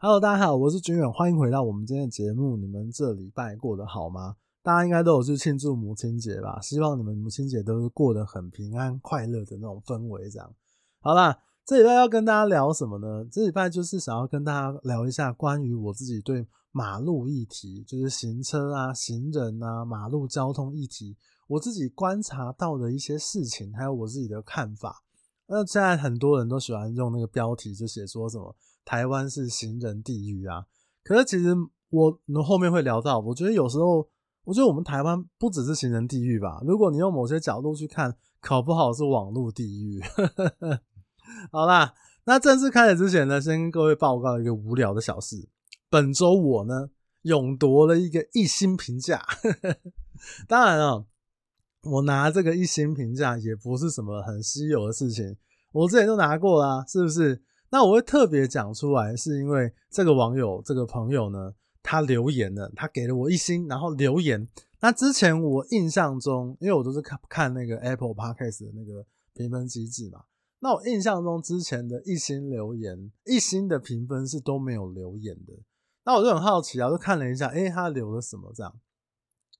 Hello，大家好，我是军远，欢迎回到我们今天的节目。你们这礼拜过得好吗？大家应该都有去庆祝母亲节吧？希望你们母亲节都是过得很平安、快乐的那种氛围。这样，好啦，这礼拜要跟大家聊什么呢？这礼拜就是想要跟大家聊一下关于我自己对马路议题，就是行车啊、行人啊、马路交通议题，我自己观察到的一些事情，还有我自己的看法。那现在很多人都喜欢用那个标题，就写说什么。台湾是行人地狱啊！可是其实我后面会聊到，我觉得有时候，我觉得我们台湾不只是行人地狱吧。如果你用某些角度去看，搞不好是网路地狱。好啦，那正式开始之前呢，先跟各位报告一个无聊的小事。本周我呢勇夺了一个一星评价。当然了，我拿这个一星评价也不是什么很稀有的事情，我之前都拿过啦，是不是？那我会特别讲出来，是因为这个网友、这个朋友呢，他留言了，他给了我一星，然后留言。那之前我印象中，因为我都是看看那个 Apple Podcast 的那个评分机制嘛，那我印象中之前的一星留言、一星的评分是都没有留言的。那我就很好奇啊，就看了一下，诶，他留了什么？这样，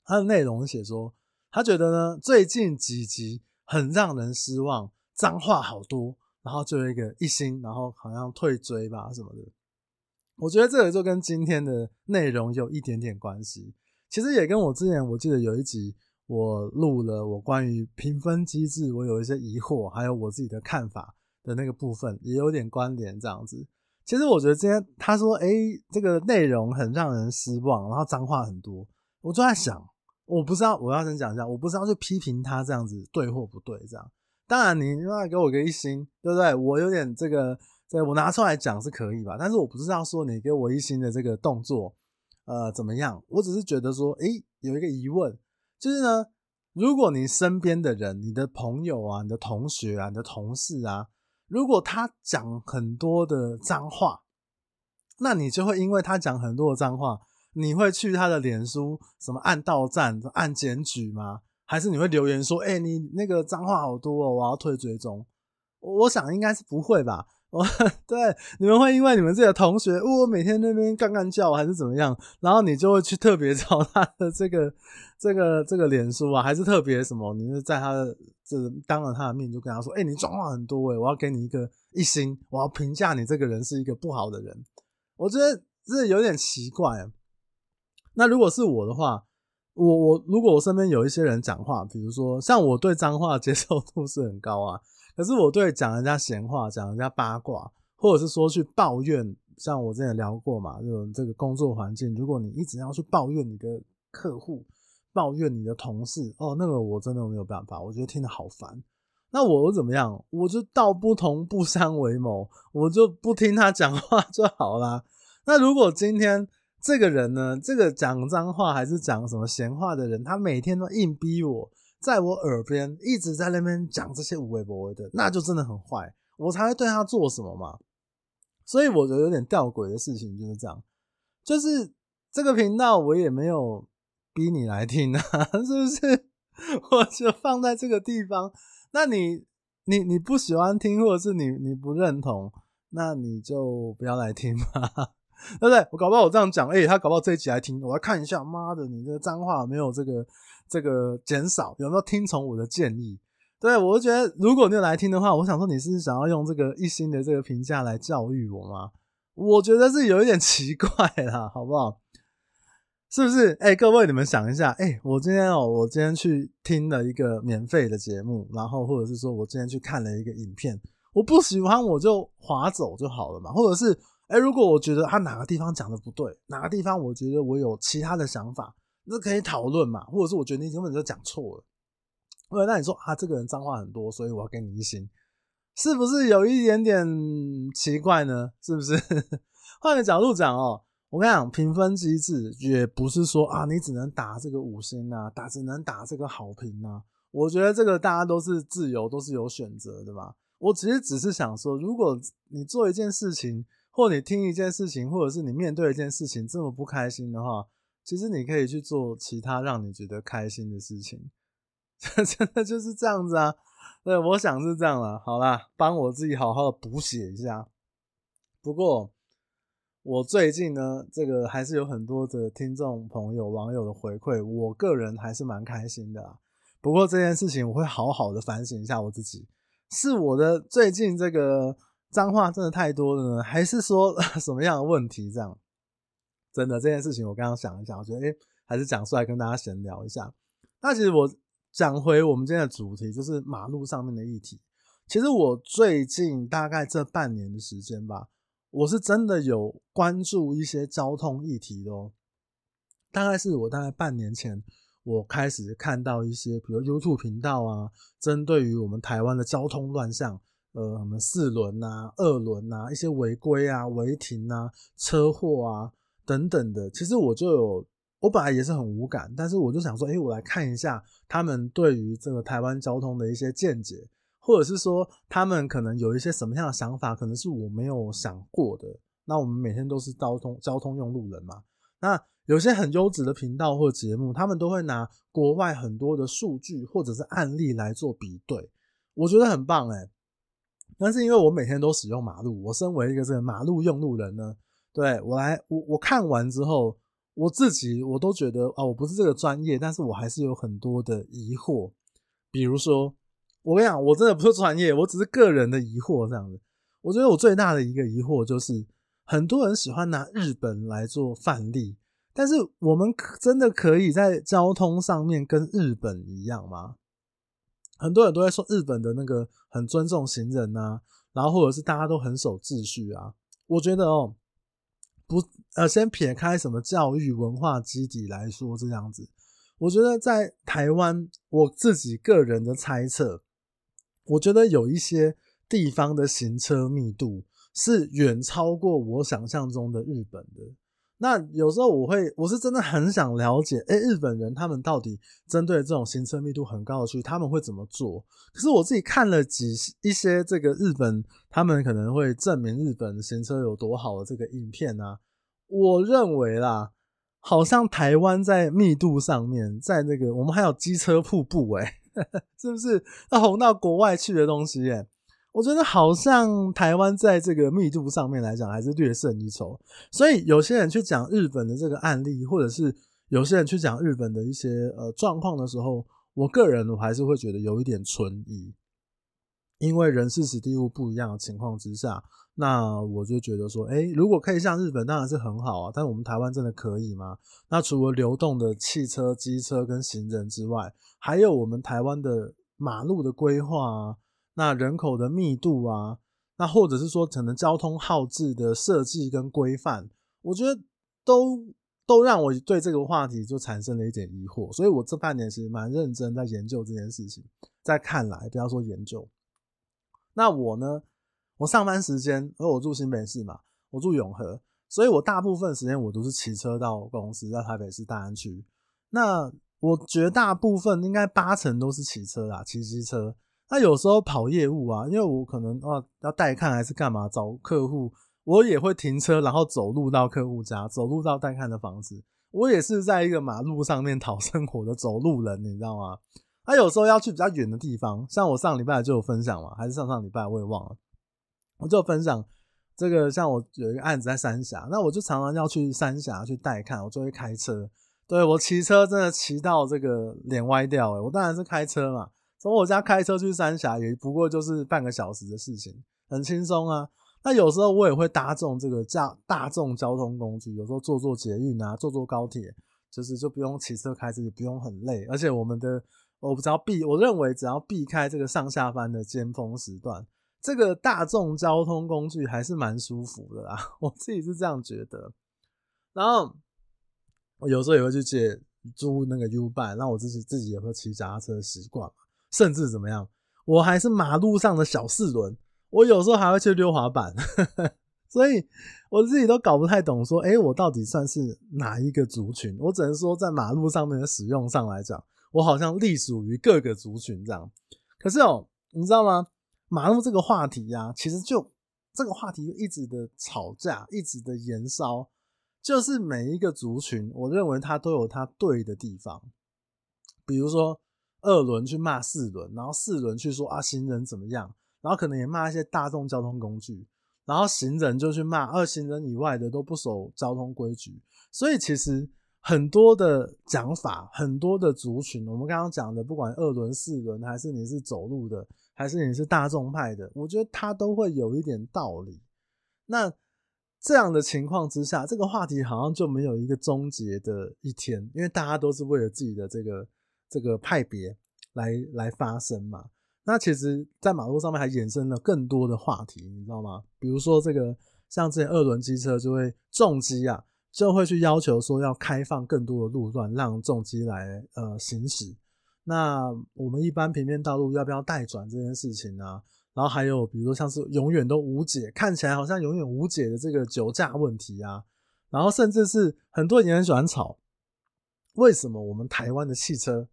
他的内容写说，他觉得呢，最近几集很让人失望，脏话好多。然后就有一个一星，然后好像退追吧什么的。我觉得这个就跟今天的内容有一点点关系。其实也跟我之前我记得有一集我录了我关于评分机制，我有一些疑惑，还有我自己的看法的那个部分也有点关联这样子。其实我觉得今天他说，诶，这个内容很让人失望，然后脏话很多，我就在想，我不知道我要先讲一下，我不知道去批评他这样子对或不对这样。当然，你要给我个一星，对不对？我有点这个，这我拿出来讲是可以吧？但是我不知道说你给我一星的这个动作，呃，怎么样？我只是觉得说，诶，有一个疑问，就是呢，如果你身边的人、你的朋友啊、你的同学啊、你的同事啊，如果他讲很多的脏话，那你就会因为他讲很多的脏话，你会去他的脸书什么按到赞、按检举吗？还是你会留言说，哎、你那个脏话好多哦，我要退追踪。我想应该是不会吧？我 对，你们会因为你们自己的同学，我每天那边干干叫还是怎么样，然后你就会去特别找他的这个这个这个脸书啊，还是特别什么？你是在他的这当着他的面就跟他说，哎、你脏话很多哎，我要给你一个一星，我要评价你这个人是一个不好的人。我觉得这有点奇怪。那如果是我的话。我我如果我身边有一些人讲话，比如说像我对脏话接受度是很高啊，可是我对讲人家闲话、讲人家八卦，或者是说去抱怨，像我之前聊过嘛，这种这个工作环境，如果你一直要去抱怨你的客户、抱怨你的同事，哦，那个我真的没有办法，我觉得听得好烦。那我怎么样？我就道不同不相为谋，我就不听他讲话就好啦。那如果今天，这个人呢，这个讲脏话还是讲什么闲话的人，他每天都硬逼我，在我耳边一直在那边讲这些无谓不谓的，那就真的很坏，我才会对他做什么嘛。所以我觉得有点吊诡的事情就是这样，就是这个频道我也没有逼你来听啊，是不是？我就放在这个地方，那你你你不喜欢听，或者是你你不认同，那你就不要来听嘛。对不对？我搞不好我这样讲，哎、他搞不好这一集来听，我要看一下，妈的，你这个脏话有没有这个这个减少？有没有听从我的建议？对，我觉得，如果你有来听的话，我想说你是想要用这个一星的这个评价来教育我吗？我觉得是有一点奇怪啦，好不好？是不是？哎、各位你们想一下，哎、我今天哦，我今天去听了一个免费的节目，然后或者是说我今天去看了一个影片，我不喜欢我就划走就好了嘛，或者是。哎，如果我觉得他哪个地方讲的不对，哪个地方我觉得我有其他的想法，那可以讨论嘛。或者是我觉得你根本就讲错了，对，那你说啊，这个人脏话很多，所以我要给你一星，是不是有一点点奇怪呢？是不是？换个角度讲哦，我跟你讲，评分机制也不是说啊，你只能打这个五星啊，打只能打这个好评啊。我觉得这个大家都是自由，都是有选择的嘛。我其实只是想说，如果你做一件事情，或你听一件事情，或者是你面对一件事情这么不开心的话，其实你可以去做其他让你觉得开心的事情，真的就是这样子啊。对，我想是这样了。好啦，帮我自己好好的补写一下。不过，我最近呢，这个还是有很多的听众朋友、网友的回馈，我个人还是蛮开心的。不过这件事情，我会好好的反省一下我自己，是我的最近这个脏话真的太多了呢，还是说 什么样的问题？这样，真的这件事情，我刚刚想一想，我觉得诶，还是讲出来跟大家闲聊一下。那其实我讲回我们今天的主题，就是马路上面的议题。其实我最近大概这半年的时间吧。我是真的有关注一些交通议题的哦，大概是我大概半年前，我开始看到一些，比如 YouTube 频道啊，针对于我们台湾的交通乱象，呃，什么四轮啊、二轮啊、一些违规啊、违停啊、车祸啊等等的，其实我就有，我本来也是很无感，但是我就想说，诶，我来看一下他们对于这个台湾交通的一些见解。或者是说，他们可能有一些什么样的想法，可能是我没有想过的。那我们每天都是交通交通用路人嘛。那有些很优质的频道或节目，他们都会拿国外很多的数据或者是案例来做比对，我觉得很棒诶。但是因为我每天都使用马路，我身为一个这个马路用路人呢，对，我来我我看完之后，我自己我都觉得啊，我不是这个专业，但是我还是有很多的疑惑，比如说。我跟你讲，我真的不是专业，我只是个人的疑惑这样子。我觉得我最大的一个疑惑就是，很多人喜欢拿日本来做范例，但是我们真的可以在交通上面跟日本一样吗？很多人都在说日本的那个很尊重行人啊，然后或者是大家都很守秩序啊。我觉得哦，不，呃，先撇开什么教育文化基底来说，这样子，我觉得在台湾，我自己个人的猜测。我觉得有一些地方的行车密度是远超过我想象中的日本的。那有时候我会，我是真的很想了解，诶，日本人他们到底针对这种行车密度很高的区，他们会怎么做？可是我自己看了几一些这个日本，他们可能会证明日本行车有多好的这个影片啊，我认为啦，好像台湾在密度上面，在那个我们还有机车瀑布诶。是不是那红到国外去的东西？耶，我觉得好像台湾在这个密度上面来讲还是略胜一筹。所以有些人去讲日本的这个案例，或者是有些人去讲日本的一些呃状况的时候，我个人我还是会觉得有一点存疑，因为人事史地物不一样的情况之下。那我就觉得说，哎、如果可以像日本，当然是很好啊。但我们台湾真的可以吗？那除了流动的汽车、机车跟行人之外，还有我们台湾的马路的规划啊，那人口的密度啊，那或者是说可能交通号志的设计跟规范，我觉得都都让我对这个话题就产生了一点疑惑。所以我这半年其实蛮认真在研究这件事情。在看来，不要说研究，那我呢？我上班时间，因为我住新北市嘛，我住永和，所以我大部分时间我都是骑车到公司，在台北市大安区。那我绝大部分应该八成都是骑车啦，骑机车。那有时候跑业务啊，因为我可能啊要带看还是干嘛，找客户，我也会停车，然后走路到客户家，走路到带看的房子。我也是在一个马路上面讨生活的走路人，你知道吗？他有时候要去比较远的地方，像我上礼拜就有分享嘛，还是上上礼拜我也忘了。我就分享这个，像我有一个案子在三峡，那我就常常要去三峡去带看，我就会开车。对，我骑车真的骑到这个脸歪掉诶，我当然是开车嘛，从我家开车去三峡也不过就是半个小时的事情，很轻松啊。那有时候我也会搭这种这个大大众交通工具，有时候坐坐捷运啊，坐坐高铁，就是就不用骑车开车，也不用很累。而且我们的我只要避，我认为只要避开这个上下班的尖峰时段。这个大众交通工具还是蛮舒服的啦，我自己是这样觉得。然后我有时候也会去借租那个 U 板那我自己自己也会骑脚踏车习惯嘛，甚至怎么样，我还是马路上的小四轮，我有时候还会去溜滑板。所以我自己都搞不太懂，说，诶，我到底算是哪一个族群？我只能说，在马路上面的使用上来讲，我好像隶属于各个族群这样。可是哦，你知道吗？马路这个话题呀、其实就这个话题就一直的吵架，一直的延烧，就是每一个族群，我认为它都有它对的地方。比如说二轮去骂四轮，然后四轮去说啊行人怎么样，然后可能也骂一些大众交通工具，然后行人就去骂，二行人以外的都不守交通规矩，所以其实很多的讲法，很多的族群，我们刚刚讲的，不管二轮、四轮，还是你是走路的，还是你是大众派的，我觉得它都会有一点道理。那这样的情况之下，这个话题好像就没有一个终结的一天，因为大家都是为了自己的这个这个派别来来发声嘛。那其实，在马路上面还衍生了更多的话题，你知道吗？比如说，这个像这些二轮机车就会重机啊，就会去要求说要开放更多的路段，让重机来呃行驶。那我们一般平面道路要不要带转这件事情啊？然后还有比如说像是永远都无解，看起来好像永远无解的这个酒驾问题啊，然后甚至是很多人也很喜欢吵，为什么我们台湾的汽车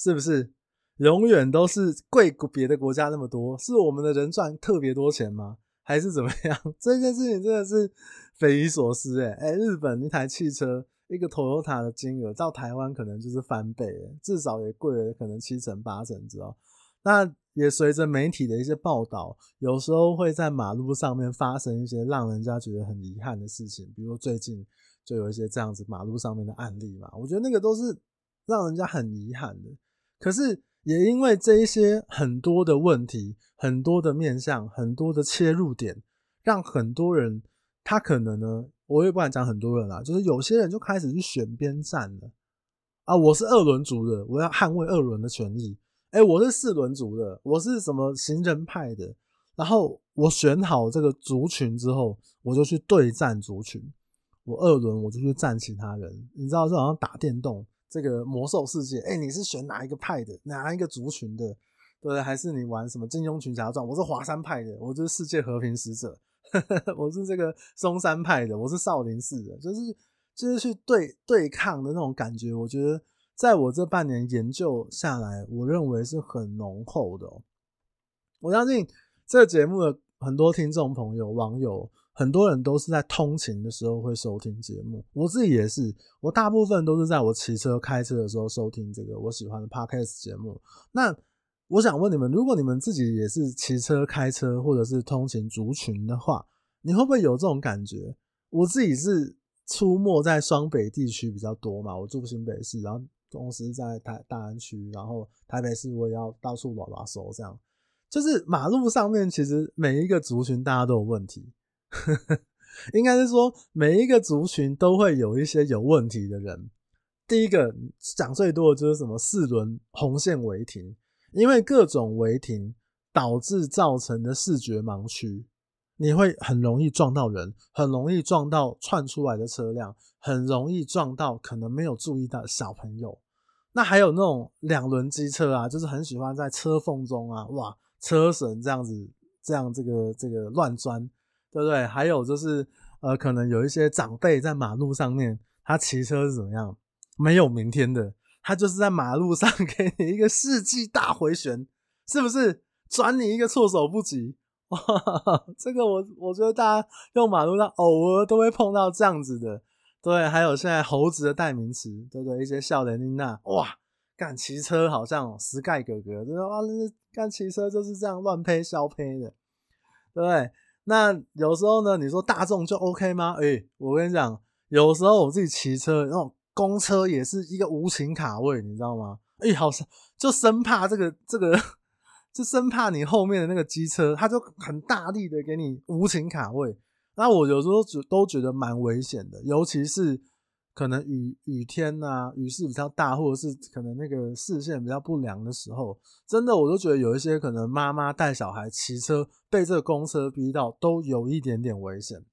是不是？永远都是贵别的国家那么多，是我们的人赚特别多钱吗？还是怎么样？这件事情真的是匪夷所思诶、欸、哎、日本一台汽车一个 Toyota 的金额到台湾可能就是翻倍、至少也贵了可能七成八成，知道？那也随着媒体的一些报道，有时候会在马路上面发生一些让人家觉得很遗憾的事情，比如最近就有一些这样子马路上面的案例嘛，我觉得那个都是让人家很遗憾的，可是。也因为这一些很多的问题、很多的面向、很多的切入点，让很多人他可能呢，我也不敢讲很多人啦，就是有些人就开始去选边站了啊！我是二轮族的，我要捍卫二轮的权益。哎，我是四轮族的，我是什么行人派的？然后我选好这个族群之后，我就去对战族群。我二轮我就去战其他人，你知道，就好像打电动。这个魔兽世界，哎、你是选哪一个派的，哪一个族群的，对？还是你玩什么金庸群侠传？我是华山派的，我就是世界和平使者；我是这个嵩山派的，我是少林寺的，就是就是去对对抗的那种感觉。我觉得在我这半年研究下来，我认为是很浓厚的。我相信这个节目的很多听众朋友、网友。很多人都是在通勤的时候会收听节目，我自己也是，我大部分都是在我骑车、开车的时候收听这个我喜欢的 Podcast 节目。那我想问你们，如果你们自己也是骑车、开车或者是通勤族群的话，你会不会有这种感觉？我自己是出没在双北地区比较多嘛，我住新北市，然后公司在台大安区，然后台北市我也要到处拉拉手，这样就是马路上面其实每一个族群大家都有问题。应该是说，每一个族群都会有一些有问题的人。第一个讲最多的就是什么四轮红线违停，因为各种违停导致造成的视觉盲区，你会很容易撞到人，很容易撞到窜出来的车辆，很容易撞到可能没有注意到小朋友。那还有那种两轮机车啊，就是很喜欢在车缝中啊，哇，车神这样子，这样这个这个乱钻。对不对？还有就是，呃，可能有一些长辈在马路上面，他骑车是怎么样？没有明天的，他就是在马路上 给你一个世纪大回旋，是不是？转你一个措手不及。哇，这个我我觉得大家用马路上偶尔都会碰到这样子的。对，还有现在猴子的代名词，对不对？一些少年囡仔，哇，干骑车好像石盖哥哥，对吧？哇，干骑车就是这样乱呸消呸的，对不对？那有时候呢，你说大众就 OK 吗？诶、我跟你讲，有时候我自己骑车，那种公车也是一个无情卡位，你知道吗？诶、好像就生怕这个这个，就生怕你后面的那个机车，它就很大力的给你无情卡位。那我有时候觉都觉得蛮危险的，尤其是。可能雨雨天呐、啊，雨势比较大，或者是可能那个视线比较不良的时候，真的我都觉得有一些可能妈妈带小孩骑车被这个公车逼到，都有一点点危险。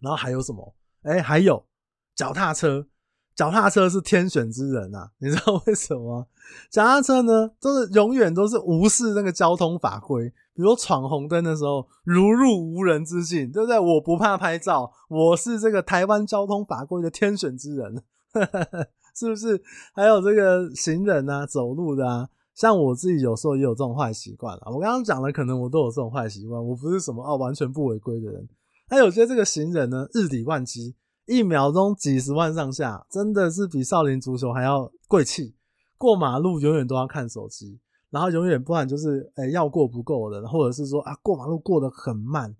然后还有什么？哎、欸，还有脚踏车。脚踏车是天选之人啊，你知道为什么？脚踏车呢，都是永远都是无视那个交通法规，比如闯红灯的时候如入无人之境，对不对？我不怕拍照，我是这个台湾交通法规的天选之人，是不是？还有这个行人啊，走路的啊，像我自己有时候也有这种坏习惯啊。我刚刚讲的，可能我都有这种坏习惯，我不是什么哦完全不违规的人。还有些这个行人呢，日理万机。一秒钟几十万上下，真的是比少林足球还要贵气。过马路永远都要看手机，然后永远不然就是诶、欸、要过不够的，或者是说啊过马路过得很慢，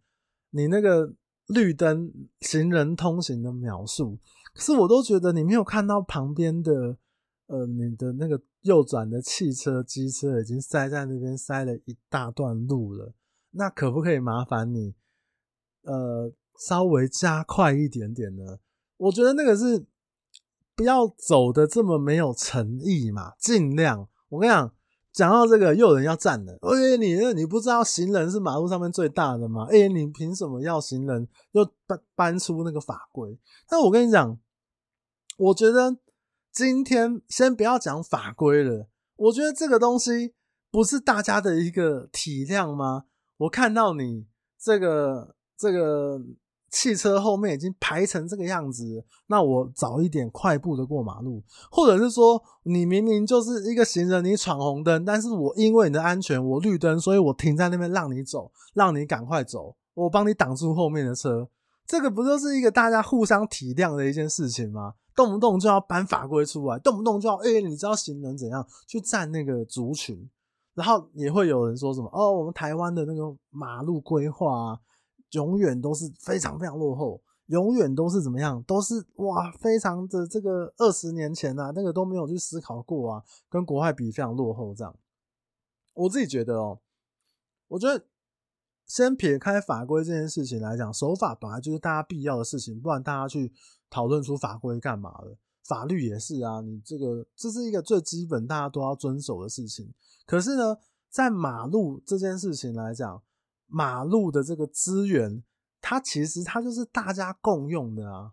你那个绿灯行人通行的描述，可是我都觉得你没有看到旁边的，呃，你的那个右转的汽车、机车已经塞在那边塞了一大段路了。那可不可以麻烦你，呃，稍微加快一点点呢？我觉得那个是不要走的这么没有诚意嘛，尽量。我跟你讲。讲到这个，又有人要站了。哎，你你不知道行人是马路上面最大的吗？哎，你凭什么要行人？又搬搬出那个法规？但我跟你讲，我觉得今天先不要讲法规了。我觉得这个东西不是大家的一个体谅吗？我看到你这个这个。汽车后面已经排成这个样子，那我早一点快步的过马路，或者是说你明明就是一个行人，你闯红灯，但是我因为你的安全，我绿灯，所以我停在那边让你走，让你赶快走，我帮你挡住后面的车，这个不就是一个大家互相体谅的一件事情吗？动不动就要搬法规出来，动不动就要，哎、你知道行人怎样去占那个族群，然后也会有人说什么，哦，我们台湾的那个马路规划啊。永远都是非常非常落后，永远都是怎么样？都是哇，非常的这个二十年前啊，那个都没有去思考过啊，跟国外比非常落后这样。我自己觉得哦，我觉得先撇开法规这件事情来讲，守法本来就是大家必要的事情，不然大家去讨论出法规干嘛的？法律也是啊，你这个这是一个最基本大家都要遵守的事情。可是呢，在马路这件事情来讲，马路的这个资源，它其实它就是大家共用的啊，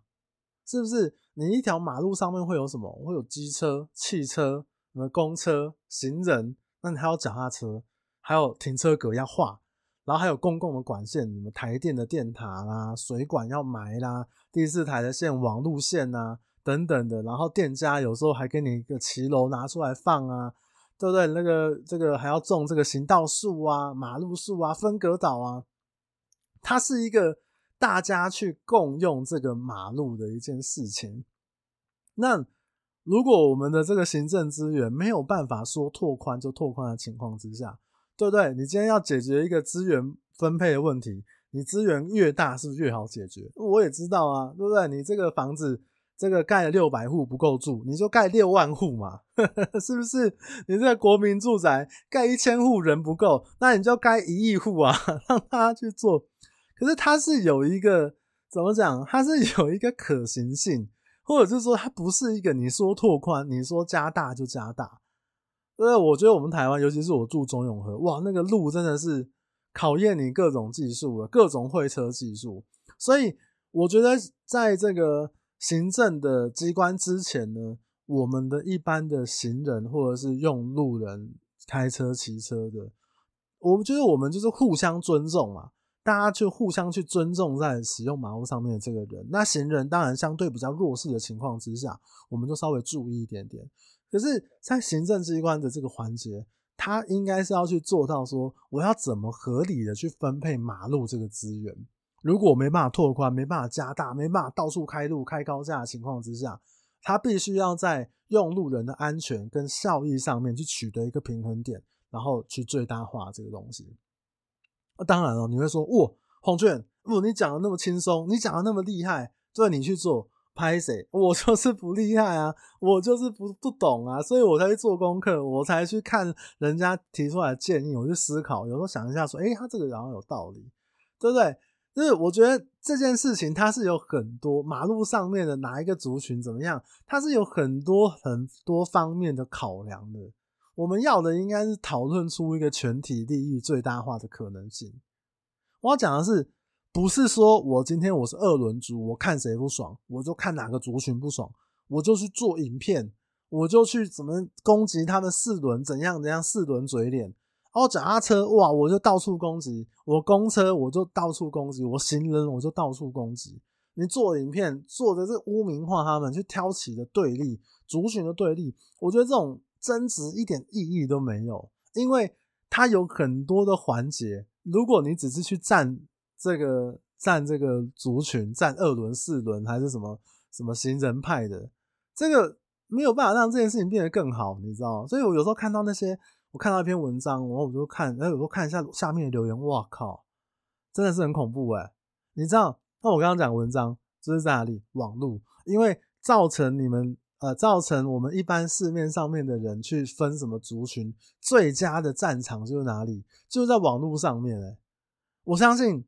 是不是？你一条马路上面会有什么？会有机车、汽车、什么公车、行人，那你还有脚踏车，还有停车格要画，然后还有公共的管线，什么台电的电塔啦、水管要埋啦、第四台的线、网路线啊等等的，然后店家有时候还给你一个骑楼拿出来放啊。对不对？那个这个还要种这个行道树啊、马路树啊、分隔岛啊，它是一个大家去共用这个马路的一件事情。那如果我们的这个行政资源没有办法说拓宽就拓宽的情况之下，对不对？你今天要解决一个资源分配的问题，你资源越大是不是越好解决？我也知道啊，对不对？你这个房子。这个盖了六百户不够住，你就盖六万户嘛，是不是？你这个国民住宅盖一千户人不够，那你就盖一亿户啊，让大家去做。可是它是有一个怎么讲？它是有一个可行性，或者是说它不是一个你说拓宽，你说加大就加大。所以我觉得我们台湾，尤其是我住中永和，哇，那个路真的是考验你各种技术的，各种会车技术。所以我觉得在这个。行政的机关之前呢，我们的一般的行人或者是用路人开车骑车的，我们觉得我们就是互相尊重嘛，大家就互相去尊重在使用马路上面的这个人。那行人当然相对比较弱势的情况之下，我们就稍微注意一点点。可是，在行政机关的这个环节，他应该是要去做到说，我要怎么合理的去分配马路这个资源。如果没办法拓宽，没办法加大，没办法到处开路、开高架的情况之下，他必须要在用路人的安全跟效益上面去取得一个平衡点，然后去最大化这个东西。那当然了，你会说，哇，黄俊，不，你讲的那么轻松，你讲的那么厉害，对，你去做，拍谁？我就是不厉害啊，我就是不不懂啊，所以我才去做功课，我才去看人家提出来的建议，我去思考，有时候想一下，说，诶，他这个好像有道理，对不对？就是我觉得这件事情，它是有很多马路上面的哪一个族群怎么样，它是有很多很多方面的考量的。我们要的应该是讨论出一个全体利益最大化的可能性。我要讲的是，不是说我今天我是二轮族，我看谁不爽，我就看哪个族群不爽，我就去做影片，我就去怎么攻击他们四轮怎样怎样四轮嘴脸。哦，脚踏车哇，我就到处攻击；我公车我就到处攻击；我行人我就到处攻击。你做影片做的是污名化他们，去挑起的对立族群的对立，我觉得这种争执一点意义都没有，因为它有很多的环节。如果你只是去站这个站这个族群，站二轮、四轮还是什么什么行人派的，这个没有办法让这件事情变得更好，你知道吗？所以我有时候看到那些。我看到一篇文章，然后我就看，然后有时候看一下下面的留言，哇靠，真的是很恐怖哎！你知道？那我刚刚讲文章就是在哪里？网络，因为造成你们呃，造成我们一般市面上面的人去分什么族群，最佳的战场就是哪里？就是在网络上面欸。我相信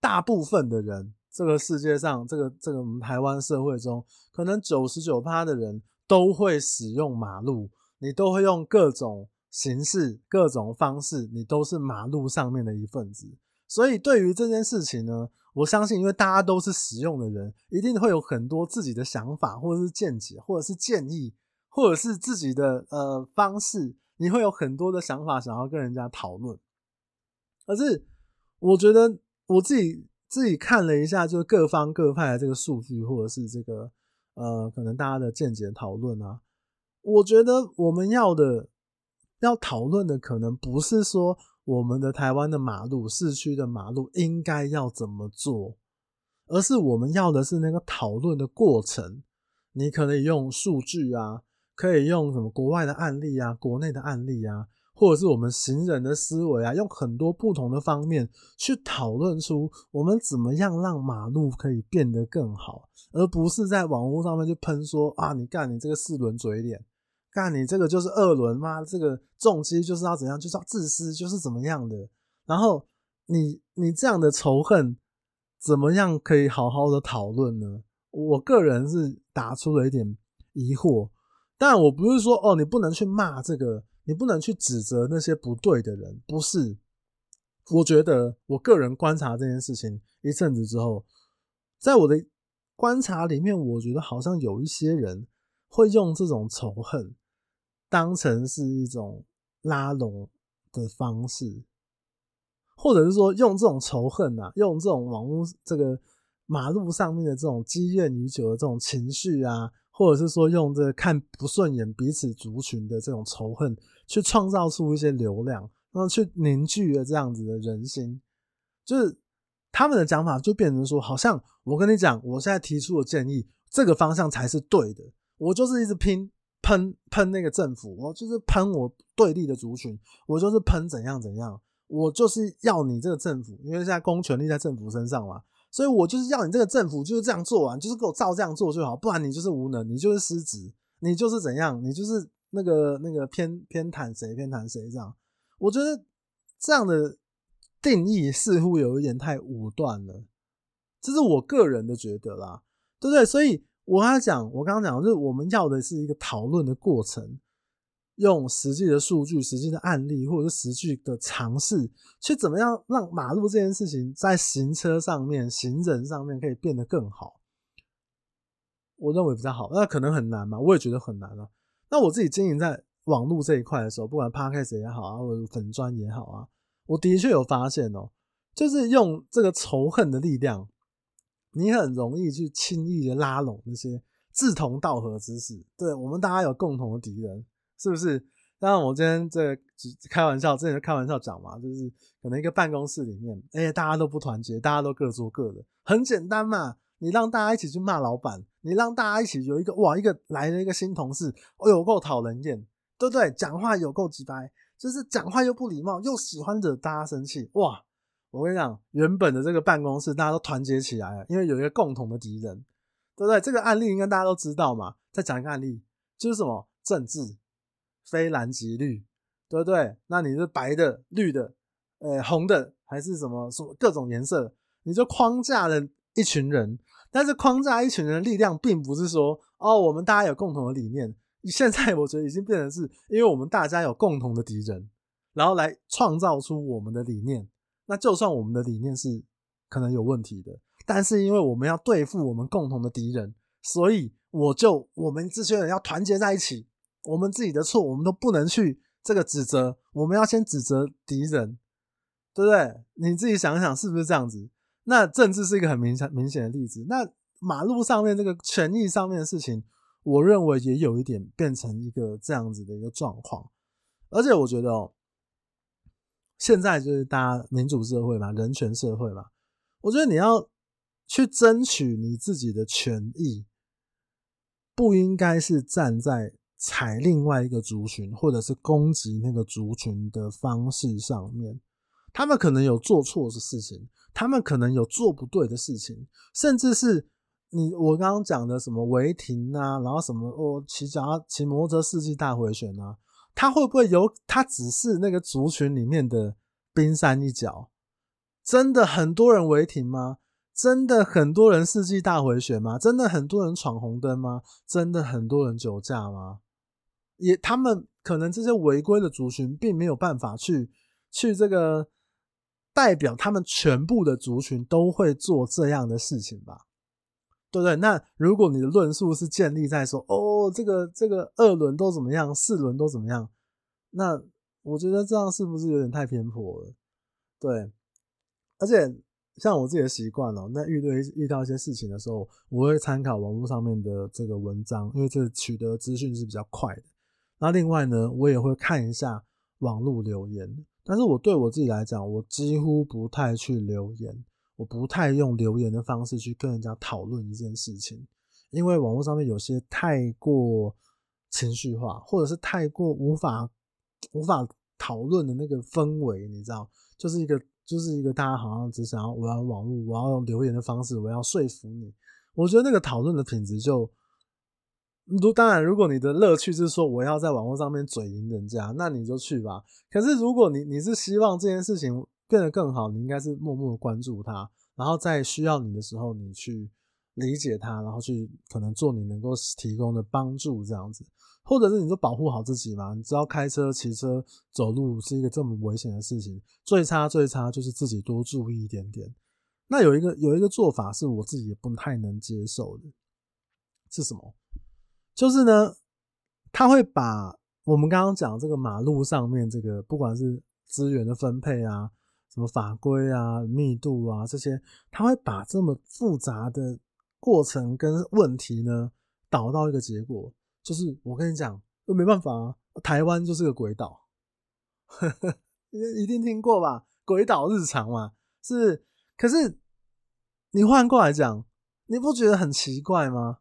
大部分的人，这个世界上，这个这个我们台湾社会中，可能九十九趴的人都会使用马路，你都会用各种形式、各种方式，你都是马路上面的一份子。所以对于这件事情呢，我相信，因为大家都是使用的人，一定会有很多自己的想法，或者是见解，或者是建议，或者是自己的呃方式，你会有很多的想法想要跟人家讨论。可是，我觉得我自己自己看了一下，就是各方各派的这个数据，或者是这个呃，可能大家的见解讨论啊，我觉得我们要的要讨论的，可能不是说。我们的台湾的马路，市区的马路应该要怎么做？而是我们要的是那个讨论的过程。你可以用数据啊，可以用什么国外的案例啊，国内的案例啊，或者是我们行人的思维啊，用很多不同的方面去讨论出我们怎么样让马路可以变得更好，而不是在网络上面去喷说啊，你干你这个四轮嘴脸。干你这个就是二轮吗？这个重击就是要怎样？就是要自私，就是怎么样的？然后你你这样的仇恨，怎么样可以好好的讨论呢？我个人是打出了一点疑惑，但我不是说哦，你不能去骂这个，你不能去指责那些不对的人，不是。我觉得我个人观察这件事情一阵子之后，在我的观察里面，我觉得好像有一些人会用这种仇恨。当成是一种拉拢的方式，或者是说用这种仇恨啊，用这种网络这个马路上面的这种积怨已久的这种情绪啊，或者是说用这看不顺眼彼此族群的这种仇恨，去创造出一些流量，然后去凝聚了这样子的人心，就是他们的讲法就变成说，好像我跟你讲，我现在提出的建议，这个方向才是对的，我就是一直拼。喷喷那个政府，我就是喷我对立的族群，我就是喷怎样怎样，我就是要你这个政府，因为现在公权力在政府身上嘛，所以我就是要你这个政府就是这样做完，就是给我照这样做就好，不然你就是无能，你就是失职，你就是怎样，你就是那个那个偏偏袒谁偏袒谁这样，我觉得这样的定义似乎有一点太武断了，这是我个人的觉得啦，对不对？所以。我刚才讲，我刚刚讲，就是我们要的是一个讨论的过程，用实际的数据、实际的案例，或者是实际的尝试，去怎么样让马路这件事情在行车上面、行人上面可以变得更好。我认为比较好，那可能很难嘛，我也觉得很难啊。那我自己经营在网络这一块的时候，不管 Podcast 也好啊，或者粉砖也好啊，我的确有发现哦，就是用这个仇恨的力量。你很容易去轻易的拉拢那些志同道合之士，对，我们大家有共同的敌人，是不是？当然，我今天这开玩笑，之前就开玩笑讲嘛，就是可能一个办公室里面，哎、大家都不团结，大家都各做各的，很简单嘛。你让大家一起去骂老板，你让大家一起有一个哇，一个来了一个新同事，哦，有够讨人厌，对不对？讲话有够直白，就是讲话又不礼貌，又喜欢惹大家生气，哇！我跟你讲，原本的这个办公室大家都团结起来了，因为有一个共同的敌人，对不对？这个案例应该大家都知道嘛。再讲一个案例，就是什么政治，非蓝即绿，对不对？那你是白的、绿的、呃红的，还是什么什么各种颜色？你就框架了一群人，但是框架一群人的力量，并不是说哦，我们大家有共同的理念。现在我觉得已经变成是，因为我们大家有共同的敌人，然后来创造出我们的理念。那就算我们的理念是可能有问题的，但是因为我们要对付我们共同的敌人，所以我就我们这些人要团结在一起。我们自己的错，我们都不能去这个指责，我们要先指责敌人，对不对？你自己想想是不是这样子？那政治是一个很明显明显的例子。那马路上面这个权益上面的事情，我认为也有一点变成一个这样子的一个状况，而且我觉得哦。现在就是大家民主社会嘛，人权社会嘛。我觉得你要去争取你自己的权益，不应该是站在踩另外一个族群或者是攻击那个族群的方式上面。他们可能有做错的事情，他们可能有做不对的事情，甚至是你我刚刚讲的什么违停啊，然后什么哦骑脚骑摩托车世纪大回旋啊，他会不会有？他只是那个族群里面的冰山一角？真的很多人违停吗？真的很多人世纪大回旋吗？真的很多人闯红灯吗？真的很多人酒驾吗？也他们可能这些违规的族群并没有办法去去这个。代表他们全部的族群都会做这样的事情吧？对不对？那如果你的论述是建立在说，哦，这个这个二轮都怎么样，四轮都怎么样？那我觉得这样是不是有点太偏颇了？对，而且像我自己的习惯哦，那遇对遇到一些事情的时候，我会参考网络上面的这个文章，因为这取得资讯是比较快的。那另外呢，我也会看一下网络留言。但是我对我自己来讲，我几乎不太去留言，我不太用留言的方式去跟人家讨论一件事情，因为网络上面有些太过情绪化，或者是太过无法无法讨论的那个氛围，你知道，就是一个就是一个大家好像只想要我要网络，我要用留言的方式，我要说服你，我觉得那个讨论的品质就。如当然，如果你的乐趣是说我要在网络上面嘴赢人家，那你就去吧。可是如果你你是希望这件事情变得更好，你应该是默默的关注他，然后在需要你的时候，你去理解他，然后去可能做你能够提供的帮助这样子，或者是你就保护好自己嘛。你知道开车、骑车、走路是一个这么危险的事情，最差最差就是自己多注意一点点。那有一个有一个做法是我自己也不太能接受的，是什么？就是呢，他会把我们刚刚讲这个马路上面这个，不管是资源的分配啊、什么法规啊、密度啊这些，他会把这么复杂的过程跟问题呢导到一个结果，就是我跟你讲，都没办法啊，台湾就是个鬼岛，一定听过吧？鬼岛日常嘛，是。可是你换过来讲，你不觉得很奇怪吗？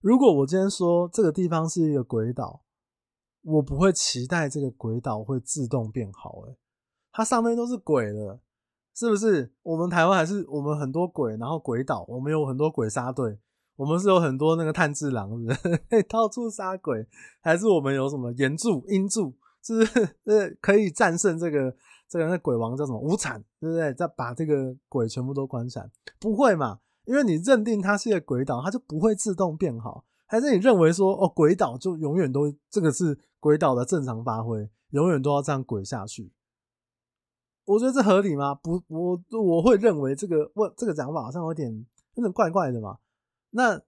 如果我今天说这个地方是一个鬼岛，我不会期待这个鬼岛会自动变好。诶，它上面都是鬼了，是不是？我们台湾还是我们很多鬼，然后鬼岛，我们有很多鬼杀队，我们是有很多那个炭治郎的，到处杀鬼，还是我们有什么炎柱、阴柱，是不是？可以战胜这个这个那鬼王叫什么无惨，对不对？再把这个鬼全部都关起来，不会嘛？因为你认定它是一个鬼岛，它就不会自动变好，还是你认为说哦，鬼岛就永远都这个是鬼岛的正常发挥，永远都要这样鬼下去？我觉得这合理吗？不，我我会认为这个问这个讲法好像有点有点怪怪的嘛。那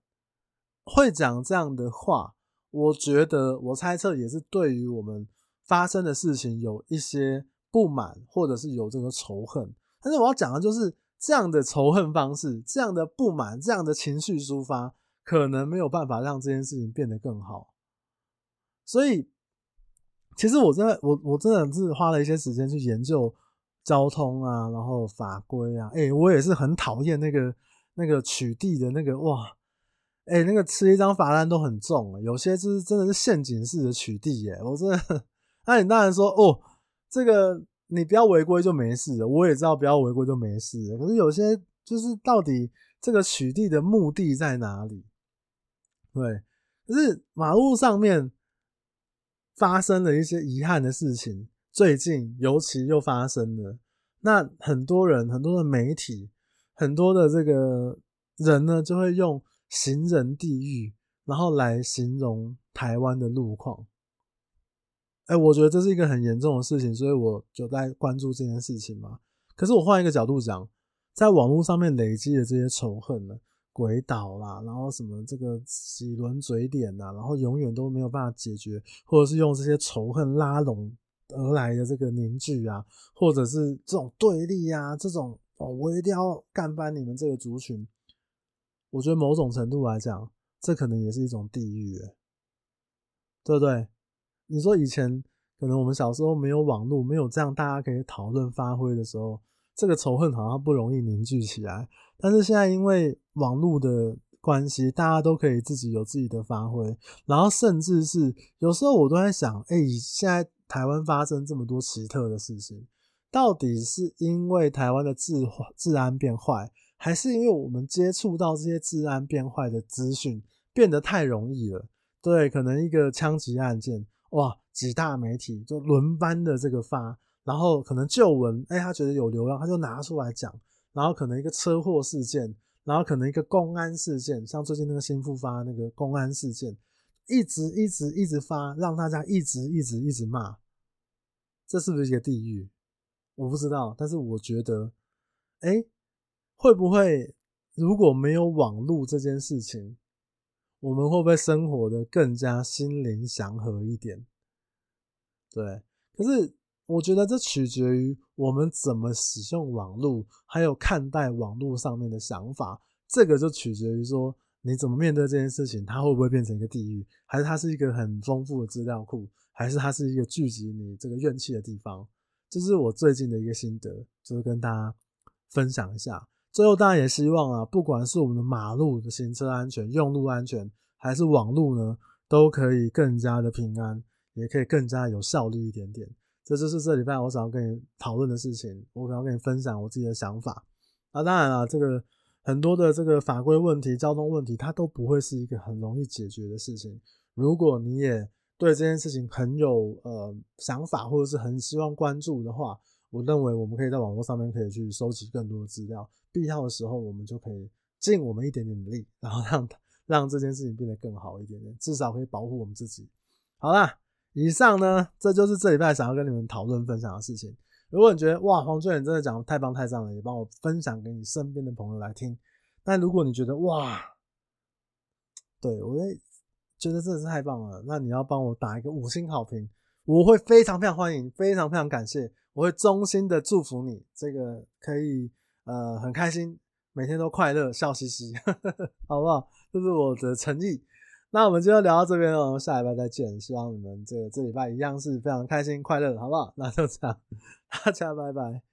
会讲这样的话，我觉得我猜测也是对于我们发生的事情有一些不满，或者是有这个仇恨。但是我要讲的就是。这样的仇恨方式，这样的不满，这样的情绪抒发，可能没有办法让这件事情变得更好。所以，其实我真的，我我真的是花了一些时间去研究交通啊，然后法规啊。哎，我也是很讨厌那个那个取缔的那个哇，哎，那个吃一张罚单都很重，有些就是真的是陷阱式的取缔耶。我真的，那你当然说哦，这个。你不要违规就没事，我也知道不要违规就没事。可是有些就是到底这个取缔的目的在哪里？对，可是马路上面发生了一些遗憾的事情，最近尤其又发生了。那很多人、很多的媒体、很多的这个人呢，就会用“行人地狱”然后来形容台湾的路况。哎、我觉得这是一个很严重的事情，所以我就在关注这件事情嘛。可是我换一个角度讲，在网络上面累积的这些仇恨呢，鬼岛啦，然后什么这个几轮嘴脸呐，然后永远都没有办法解决，或者是用这些仇恨拉拢而来的这个凝聚啊，或者是这种对立啊，这种哦，我一定要干翻你们这个族群。我觉得某种程度来讲，这可能也是一种地狱，对不对？你说以前可能我们小时候没有网络，没有这样大家可以讨论发挥的时候，这个仇恨好像不容易凝聚起来。但是现在因为网络的关系，大家都可以自己有自己的发挥，然后甚至是有时候我都在想，哎，现在台湾发生这么多奇特的事情，到底是因为台湾的治治安变坏，还是因为我们接触到这些治安变坏的资讯变得太容易了？对，可能一个枪击案件，哇，几大媒体就轮番的这个发，然后可能旧闻，哎，他觉得有流量，他就拿出来讲，然后可能一个车祸事件，然后可能一个公安事件，像最近那个新复发那个公安事件。一直一直一直发，让大家一直一直一直骂，这是不是一个地狱？我不知道，但是我觉得，哎，会不会如果没有网络这件事情，我们会不会生活得更加心灵祥和一点？对，可是我觉得这取决于我们怎么使用网络，还有看待网络上面的想法，这个就取决于说。你怎么面对这件事情？它会不会变成一个地狱？还是它是一个很丰富的资料库？还是它是一个聚集你这个怨气的地方？这是我最近的一个心得，就是跟大家分享一下。最后，当然也希望啊，不管是我们的马路的行车安全、用路安全，还是网路呢，都可以更加的平安，也可以更加有效率一点点。这就是这礼拜我想要跟你讨论的事情，我想要跟你分享我自己的想法。啊，当然了，这个。很多的这个法规问题、交通问题，它都不会是一个很容易解决的事情。如果你也对这件事情很有呃想法，或者是很希望关注的话，我认为我们可以在网络上面可以去收集更多的资料，必要的时候我们就可以尽我们一点点的力，然后让让这件事情变得更好一点点，至少可以保护我们自己。好啦，以上呢，这就是这礼拜想要跟你们讨论分享的事情。如果你觉得哇，黄俊远真的讲得太棒太赞了，也帮我分享给你身边的朋友来听。但如果你觉得哇，对，我也觉得真的是太棒了，那你要帮我打一个五星好评，我会非常非常欢迎，非常非常感谢，我会衷心的祝福你，这个可以呃很开心，每天都快乐笑嘻嘻，好不好？这是我的诚意。那我们今天聊到这边了，我们下礼拜再见。希望你们这个这礼拜一样是非常开心快乐，好不好？那就这样，大家拜拜。